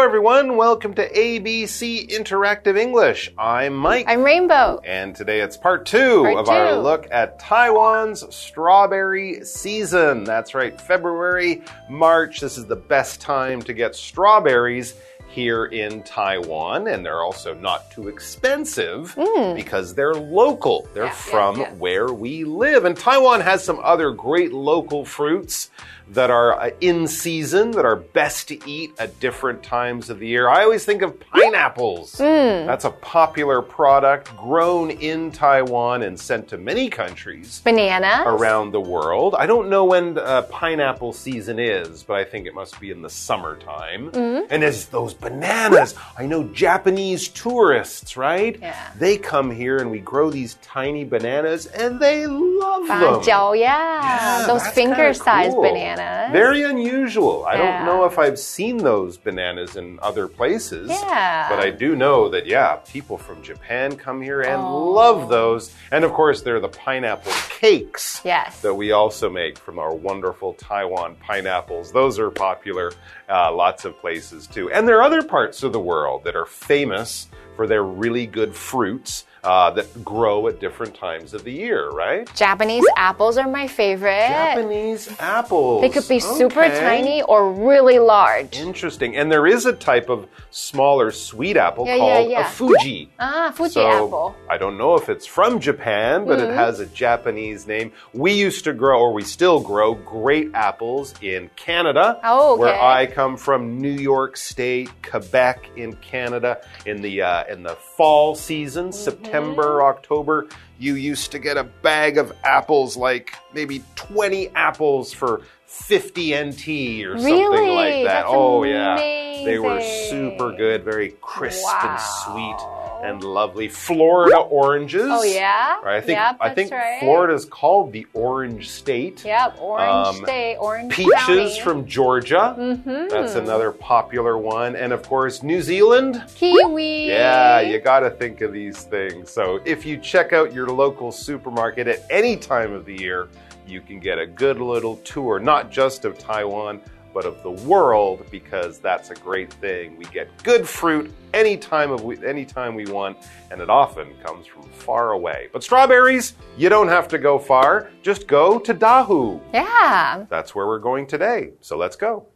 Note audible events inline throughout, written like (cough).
everyone. Welcome to ABC Interactive English. I'm Mike. I'm Rainbow. And today it's part two Part of our look at Taiwan's strawberry season. That's right, February, March. This is the best time to get strawberries here in Taiwan. And they're also not too expensive mm. because they're local. They're. Yeah, from yeah, yeah. where we live. And Taiwan has some other great local fruits that are uh, in season, that are best to eat at different times of the year. I always think of pineapples. Hmm. That's a popular product grown in Taiwan and sent to many countries Banana. around the world. I don't know when uh, pineapple season is, but I think it must be in the summertime. Mm-hmm. And as those bananas, I know Japanese tourists, right? Yeah. They come here and we grow these tiny bananas and they love them. yeah. Yeah, Those finger-sized cool. bananas. Very unusual. I don't know if I've seen those bananas in other places. Yeah. But I do know that, yeah, people from Japan come here and Oh. love those. And of course, they're the pineapple cakes Yes. that we also make from our wonderful Taiwan pineapples. Those are popular uh, lots of places too. And there are other parts of the world that are famous for their really good fruits uh, that grow at different times of the year, right? Japanese apples are my favorite. Japanese apples. They could be super tiny or really large. Interesting. And there is a type of smaller sweet apple Yeah, yeah, called yeah. a Fuji. Ah, Fuji So apple. I don't know if it's from Japan, but Mm-hmm. it has a Japanese name. We used to grow, or we still grow, great apples in Canada, Oh, okay. where I come from, New York State, Quebec in Canada. In the uh, in the fall season, Mm-hmm. September, October, you used to get a bag of apples, like maybe twenty apples for. 50 NT or something like that. That's oh, yeah. They were super good, very crisp and sweet and lovely. Florida oranges. Oh, yeah? Right, I think Yep, I think right. Florida's called the Orange State. Yep, orange Um, state, orange Peaches county. from Georgia. Mm-hmm. That's another popular one. And of course, New Zealand. kiwi. Yeah, you got to think of these things. So if you check out your local supermarket at any time of the year, you can get a good little tour, not just of Taiwan, but of the world, because that's a great thing. We get good fruit any time of we, any time we want, and it often comes from far away. But strawberries, you don't have to go far. Just go to Dahu. Yeah. That's where we're going today. So let's go.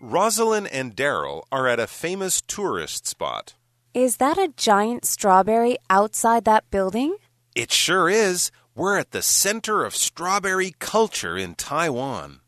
Rosalind and Daryl are at a famous tourist spot. Is that a giant strawberry outside that building? It sure is. We're at the center of strawberry culture in Taiwan.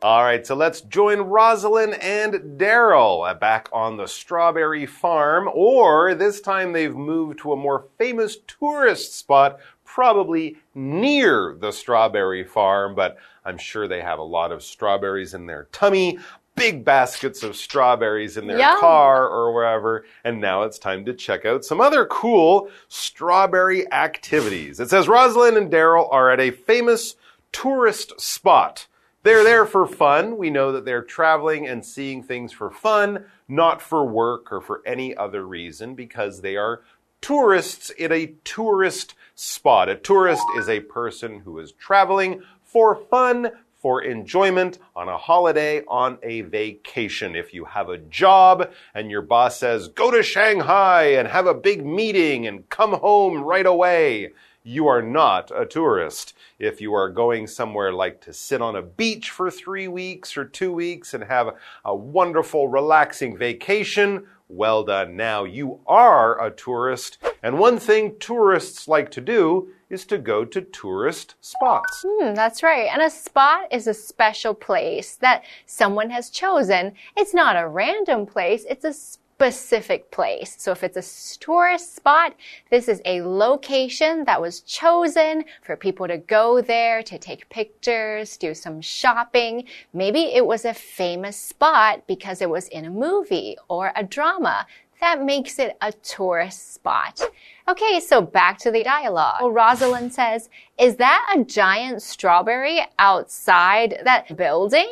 All right, so let's join Rosalind and Daryl uh, back on the strawberry farm, or this time they've moved to a more famous tourist spot, probably near the strawberry farm, but I'm sure they have a lot of strawberries in their tummy, big baskets of strawberries in their Yum. car or wherever, and now it's time to check out some other cool strawberry activities. It says Rosalind and Daryl are at a famous tourist spot. They're there for fun. We know that they're traveling and seeing things for fun, not for work or for any other reason, because they are tourists in a tourist spot. A tourist is a person who is traveling for fun, for enjoyment, on a holiday, on a vacation. If you have a job and your boss says, go to Shanghai and have a big meeting and come home right away, you are not a tourist. If you are going somewhere like to sit on a beach for three weeks or two weeks and have a wonderful, relaxing vacation, well done. Now you are a tourist. And one thing tourists like to do is to go to tourist spots. Hmm, that's right. And a spot is a special place that someone has chosen. It's not a random place, it's a specific place. So if it's a tourist spot, this is a location that was chosen for people to go there to take pictures, do some shopping. Maybe it was a famous spot because it was in a movie or a drama. That makes it a tourist spot. Okay, so back to the dialogue. Well, Rosalind says, Is that a giant strawberry outside that building?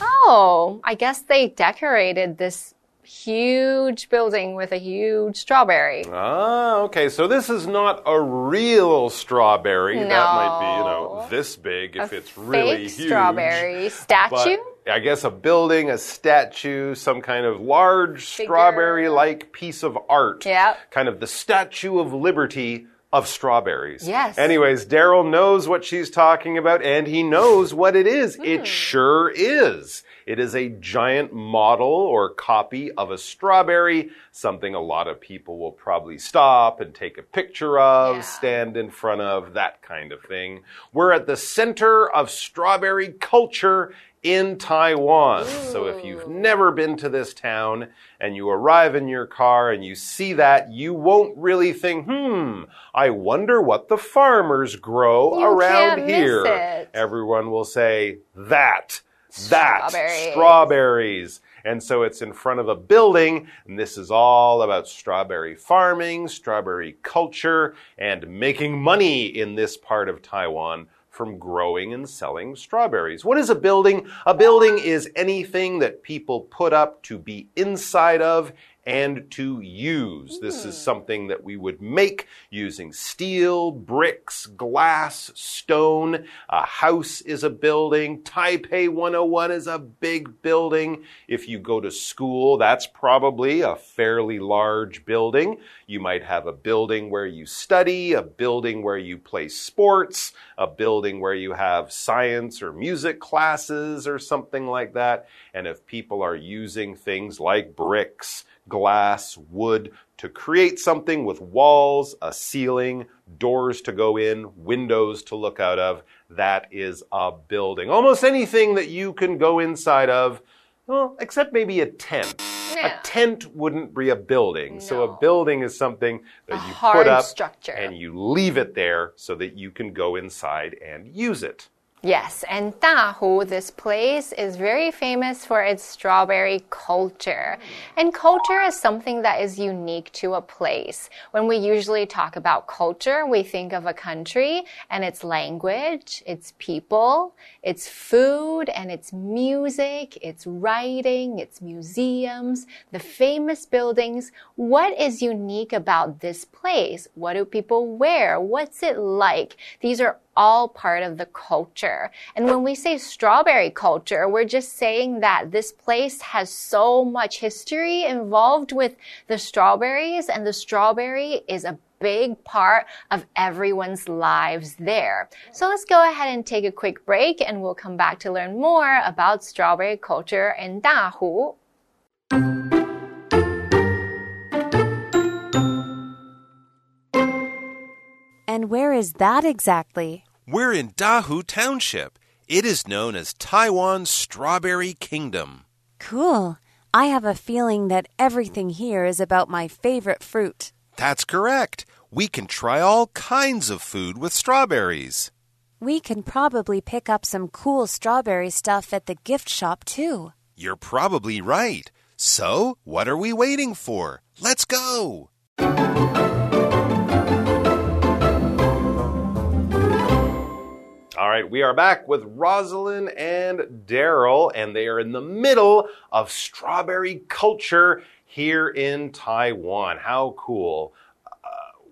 Oh, I guess they decorated this huge building with a huge strawberry. Ah, okay. So this is not a real strawberry. That might be, you know, this big if a it's really fake huge. strawberry statue. I guess a building, a statue, some kind of large strawberry like piece of art. Yep. Kind of the Statue of Liberty of strawberries. Yes. Anyways, Daryl knows what she's talking about and he knows what it is. Hmm. It sure is. It is a giant model or copy of a strawberry, something a lot of people will probably stop and take a picture of, Yeah. stand in front of, that kind of thing. We're at the center of strawberry culture in Taiwan. So if you've never been to this town and you arrive in your car and you see that, you won't really think, hmm, I wonder what the farmers grow You around here. Everyone will say, that, that, Strawberries. strawberries. And so it's in front of a building, and this is all about strawberry farming, strawberry culture, and making money in this part of Taiwan from growing and selling strawberries. What is a building? A building is anything that people put up to be inside of and to use. This is hmm. something that we would make using steel, bricks, glass, stone. A house is a building. Taipei 101 is a big building. If you go to school, that's probably a fairly large building. You might have a building where you study, a building where you play sports, a building where you have science or music classes or something like that. And if people are using things like bricks, glass, wood to create something with walls, a ceiling, doors to go in, windows to look out of, that is a building. Almost anything that you can go inside of, well, except maybe a tent. A tent wouldn't be a building. So a building is something that A you put up structure. and you leave it there so that you can go inside and use it. Yes, and Dahu, this place, is very famous for its strawberry culture. And culture is something that is unique to a place. When we usually talk about culture, we think of a country and its language, its people, its food, and its music, its writing, its museums, the famous buildings. What is unique about this place? What do people wear? What's it like? These are all part of the culture. And when we say strawberry culture, we're just saying that this place has so much history involved with the strawberries, and the strawberry is a big part of everyone's lives there. So let's go ahead and take a quick break, and we'll come back to learn more about strawberry culture in Dahu. And where is that exactly? We're in Dahu Township. It is known as Taiwan's Strawberry Kingdom. Cool. I have a feeling that everything here is about my favorite fruit. That's correct. We can try all kinds of food with strawberries. We can probably pick up some cool strawberry stuff at the gift shop, too. You're probably right. So, what are we waiting for? Let's go! All right, we are back with Rosalind and Daryl, and they are in the middle of strawberry culture here in Taiwan. How cool!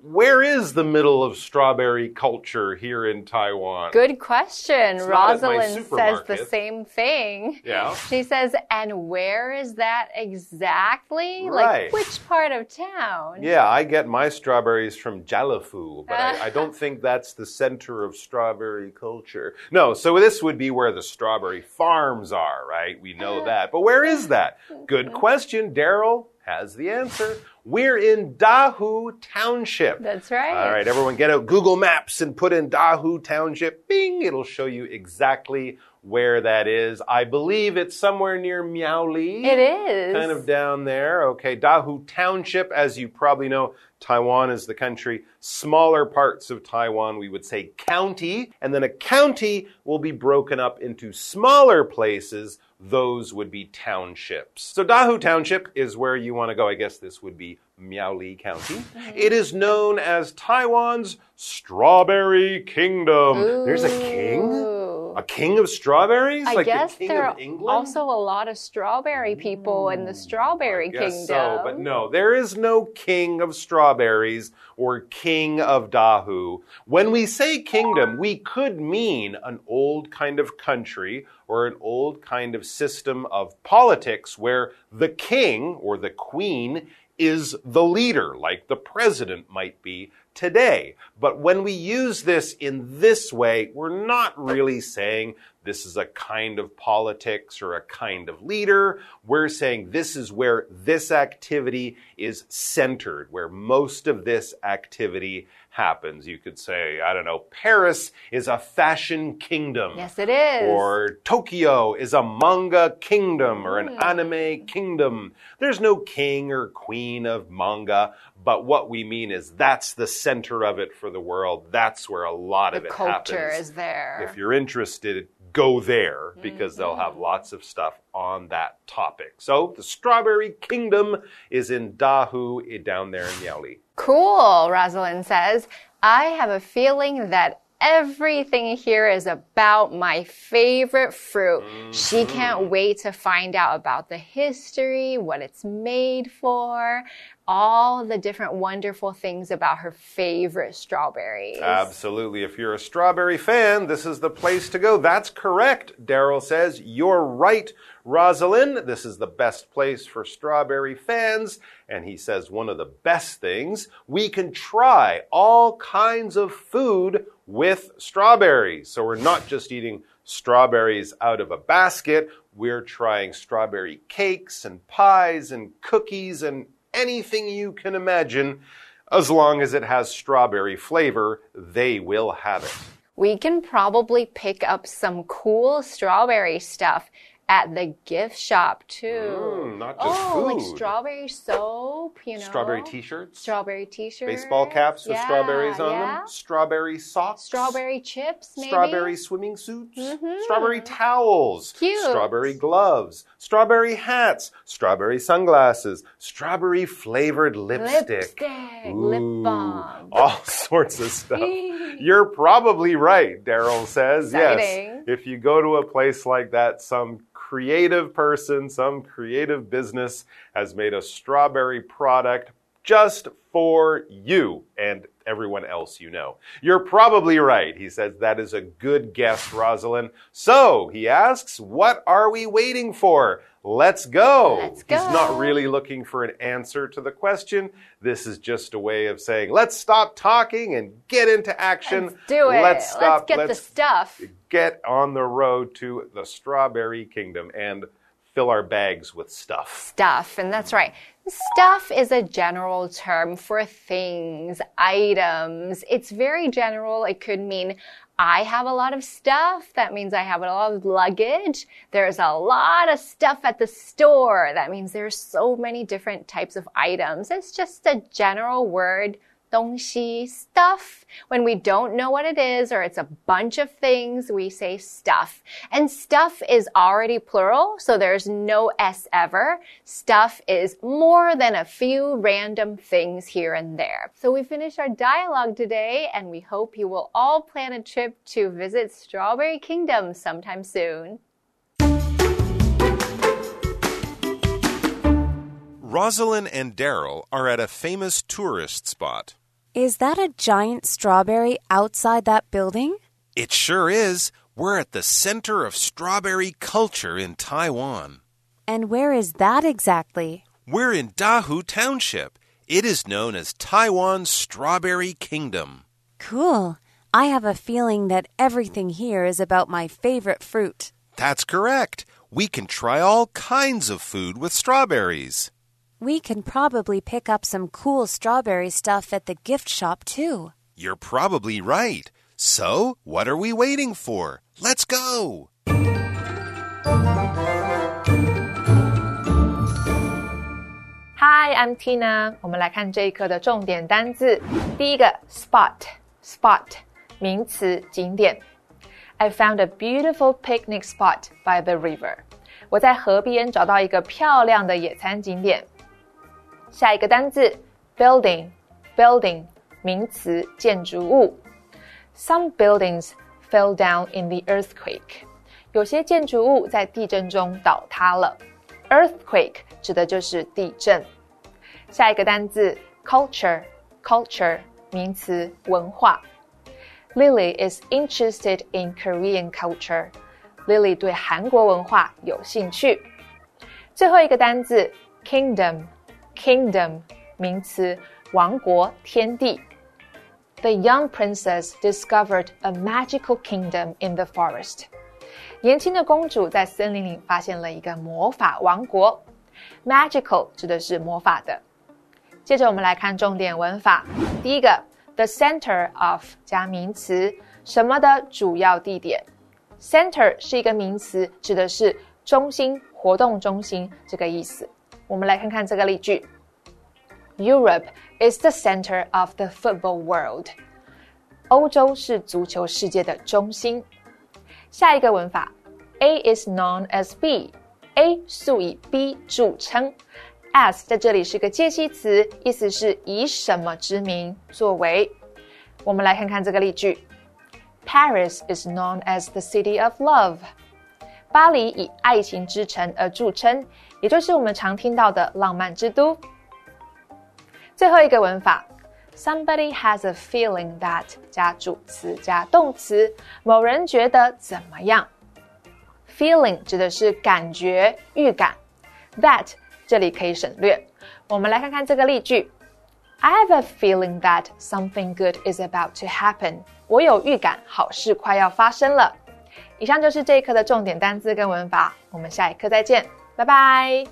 Where is the middle of strawberry culture here in Taiwan? Good question. It's not at my Rosalind says the same thing. Yeah. She says, and where is that exactly? Right. Like, which part of town? Yeah, I get my strawberries from Jalafu, but I, I don't (laughs) think that's the center of strawberry culture. No, so this would be where the strawberry farms are, right? We know uh-huh. that. But where is that? Good uh-huh. question. Daryl has the answer. We're in Dahu Township. That's right. All right, everyone get out Google Maps and put in Dahu Township. Bing, it'll show you exactly where that is. I believe it's somewhere near Miaoli It is. kind of down there. Okay, Dahu Township, as you probably know, Taiwan is the country. Smaller parts of Taiwan, we would say county. And then a county will be broken up into smaller places. Those would be townships. So Dahu Township is where you want to go. I guess this would be Miaoli County. It is known as Taiwan's Strawberry Kingdom. There's a king? A king of strawberries? I like guess the king there of are England? also a lot of strawberry people in the hmm, strawberry Guess kingdom. so, but no, there is no king of strawberries or king of Dahu. When we say kingdom, we could mean an old kind of country or an old kind of system of politics where the king or the queen is the leader, like the president might be today. But when we use this in this way, we're not really saying this is a kind of politics or a kind of leader. We're saying this is where this activity is centered, where most of this activity happens. You could say, I don't know, Paris is a fashion kingdom. Yes, it is. Or Tokyo is a manga kingdom or an anime kingdom. There's no king or queen of manga, but what we mean is that's the center of it for the world. That's where a lot the of it culture happens. is there. If you're interested, go there because they'll have lots of stuff on that topic. So the Strawberry Kingdom is in Dahu, eh, down there in Miaoli. Cool, Rosalind says. I have a feeling that everything here is about my favorite fruit. She can't wait to find out about the history, what it's made for, all the different wonderful things about her favorite strawberries. Absolutely. If you're a strawberry fan, this is the place to go. That's correct, Daryl says. You're right, Rosalind. This is the best place for strawberry fans. And he says one of the best things, we can try all kinds of food with strawberries. So we're not just eating strawberries out of a basket. We're trying strawberry cakes and pies and cookies and anything you can imagine. As long as it has strawberry flavor, they will have it. We can probably pick up some cool strawberry stuff at the gift shop too. Mm, not just oh, like strawberry soap, you know. Strawberry t shirts, Strawberry t-shirts. baseball caps with Yeah, strawberries on yeah. them, strawberry socks, Strawberry chips, maybe. strawberry swimming suits, Mm -hmm. strawberry towels, Cute. strawberry gloves, strawberry hats, strawberry sunglasses, strawberry flavored lipstick. Lipstick, lip balm. All (laughs) sorts of stuff. (laughs) You're probably right, Daryl says. Exciting. Yes. If you go to a place like that, some creative person, some creative business has made a strawberry product just for you and everyone else you know. You're probably right. He says that is a good guess, Rosalind. So he asks, what are we waiting for? Let's go. Let's He's not really looking for an answer to the question. This is just a way of saying, let's stop talking and get into action. Let's do it. Let's stop. get the stuff. get on the road to the strawberry kingdom and fill our bags with stuff. Stuff, and that's right. Stuff is a general term for things, items. It's very general. It could mean I have a lot of stuff. That means I have a lot of luggage. There's a lot of stuff at the store. That means there's so many different types of items. It's just a general word 东西, stuff. When we don't know what it is or it's a bunch of things, we say stuff. And stuff is already plural, so there's no S ever. Stuff is more than a few random things here and there. So we finished our dialogue today and we hope you will all plan a trip to visit Strawberry Kingdom sometime soon. Rosalind and Daryl are at a famous tourist spot. Is that a giant strawberry outside that building? It sure is. We're at the center of strawberry culture in Taiwan. And where is that exactly? We're in Dahu Township. It is known as Taiwan's Strawberry Kingdom. Cool. I have a feeling that everything here is about my favorite fruit. That's correct. We can try all kinds of food with strawberries. We can probably pick up some cool strawberry stuff at the gift shop too. You're probably right. So, what are we waiting for? Let's go! Hi, I'm Tina。我们来看这一课的重点单字。第一个，spot，spot，名词，景点。I found a beautiful picnic spot by the river。我在河边找到一个漂亮的野餐景点。 下一个单字，building，building，名词，建筑物。Some buildings fell down in the earthquake。有些建筑物在地震中倒塌了。Earthquake 指的就是地震。下一个单字 culture，culture 名词文化。Lily is interested in Korean culture. Lily 对韩国文化有兴趣。最后一个单字 Kingdom，名词王国、天地。The young princess discovered a magical kingdom in the forest. 年轻的公主在森林里发现了一个魔法王国。Magical 指的是魔法的。接着我们来看重点文法。第一个，the center of 加名词，什么的主要地点。Center 是一个名词，指的是中心、活动中心这个意思。我们来看看这个例句：Europe is the center of the football world。欧洲是足球世界的中心。下一个文法，A is known as B，A 素以 B 着称。as 在这里是个介系词，意思是以什么之名作为。我们来看看这个例句：Paris is known as the city of love。巴黎以爱情之城而着称， 也就是我们常听到的浪漫之都。最后一个文法，Somebody has a feeling that 加主词加动词，某人觉得怎么样？Feeling 指的是感觉、预感，that 这里可以省略。我们来看看这个例句：I have a feeling that something good is about to happen。我有预感，好事快要发生了。以上就是这一课的重点单词跟文法，我们下一课再见，拜拜。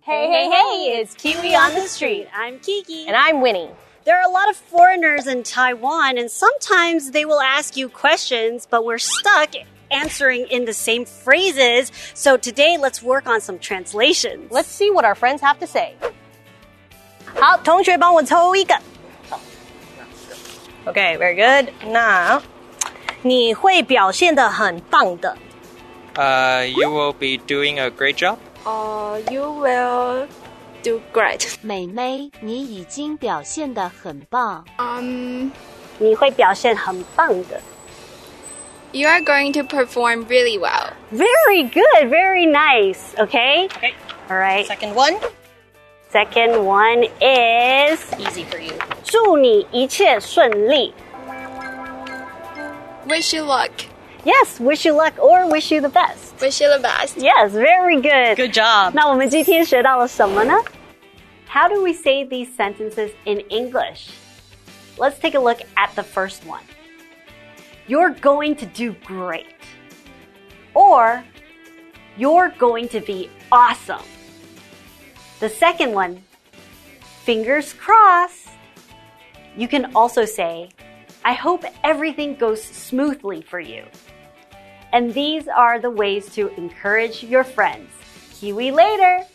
Hey, hey, hey, it's Kiwi on the street. I'm Kiki. And I'm Winnie. There are a lot of foreigners in Taiwan, and sometimes they will ask you questions, but we're stuck answering in the same phrases. So today, let's work on some translations. Let's see what our friends have to say. 好，同学帮我抽一个。Okay, very good. 那 你会表现得很棒的。 Uh, you will be doing a great job. Uh, you will do great. 美眉，你已经表现得很棒。 Um, 你会表现很棒的。 you are going to perform really well. Very good, very nice. Okay? Okay. All right. Second one. Second one is Easy for you. 祝你一切顺利. Wish you luck. Yes, wish you luck or wish you the best. Wish you the best. Yes, very good. Good job. 那我们今天学到了什么呢? How do we say these sentences in English? Let's take a look at the first one. You're going to do great. Or, you're going to be awesome. The second one, fingers crossed. You can also say, I hope everything goes smoothly for you. And these are the ways to encourage your friends. Kiwi later!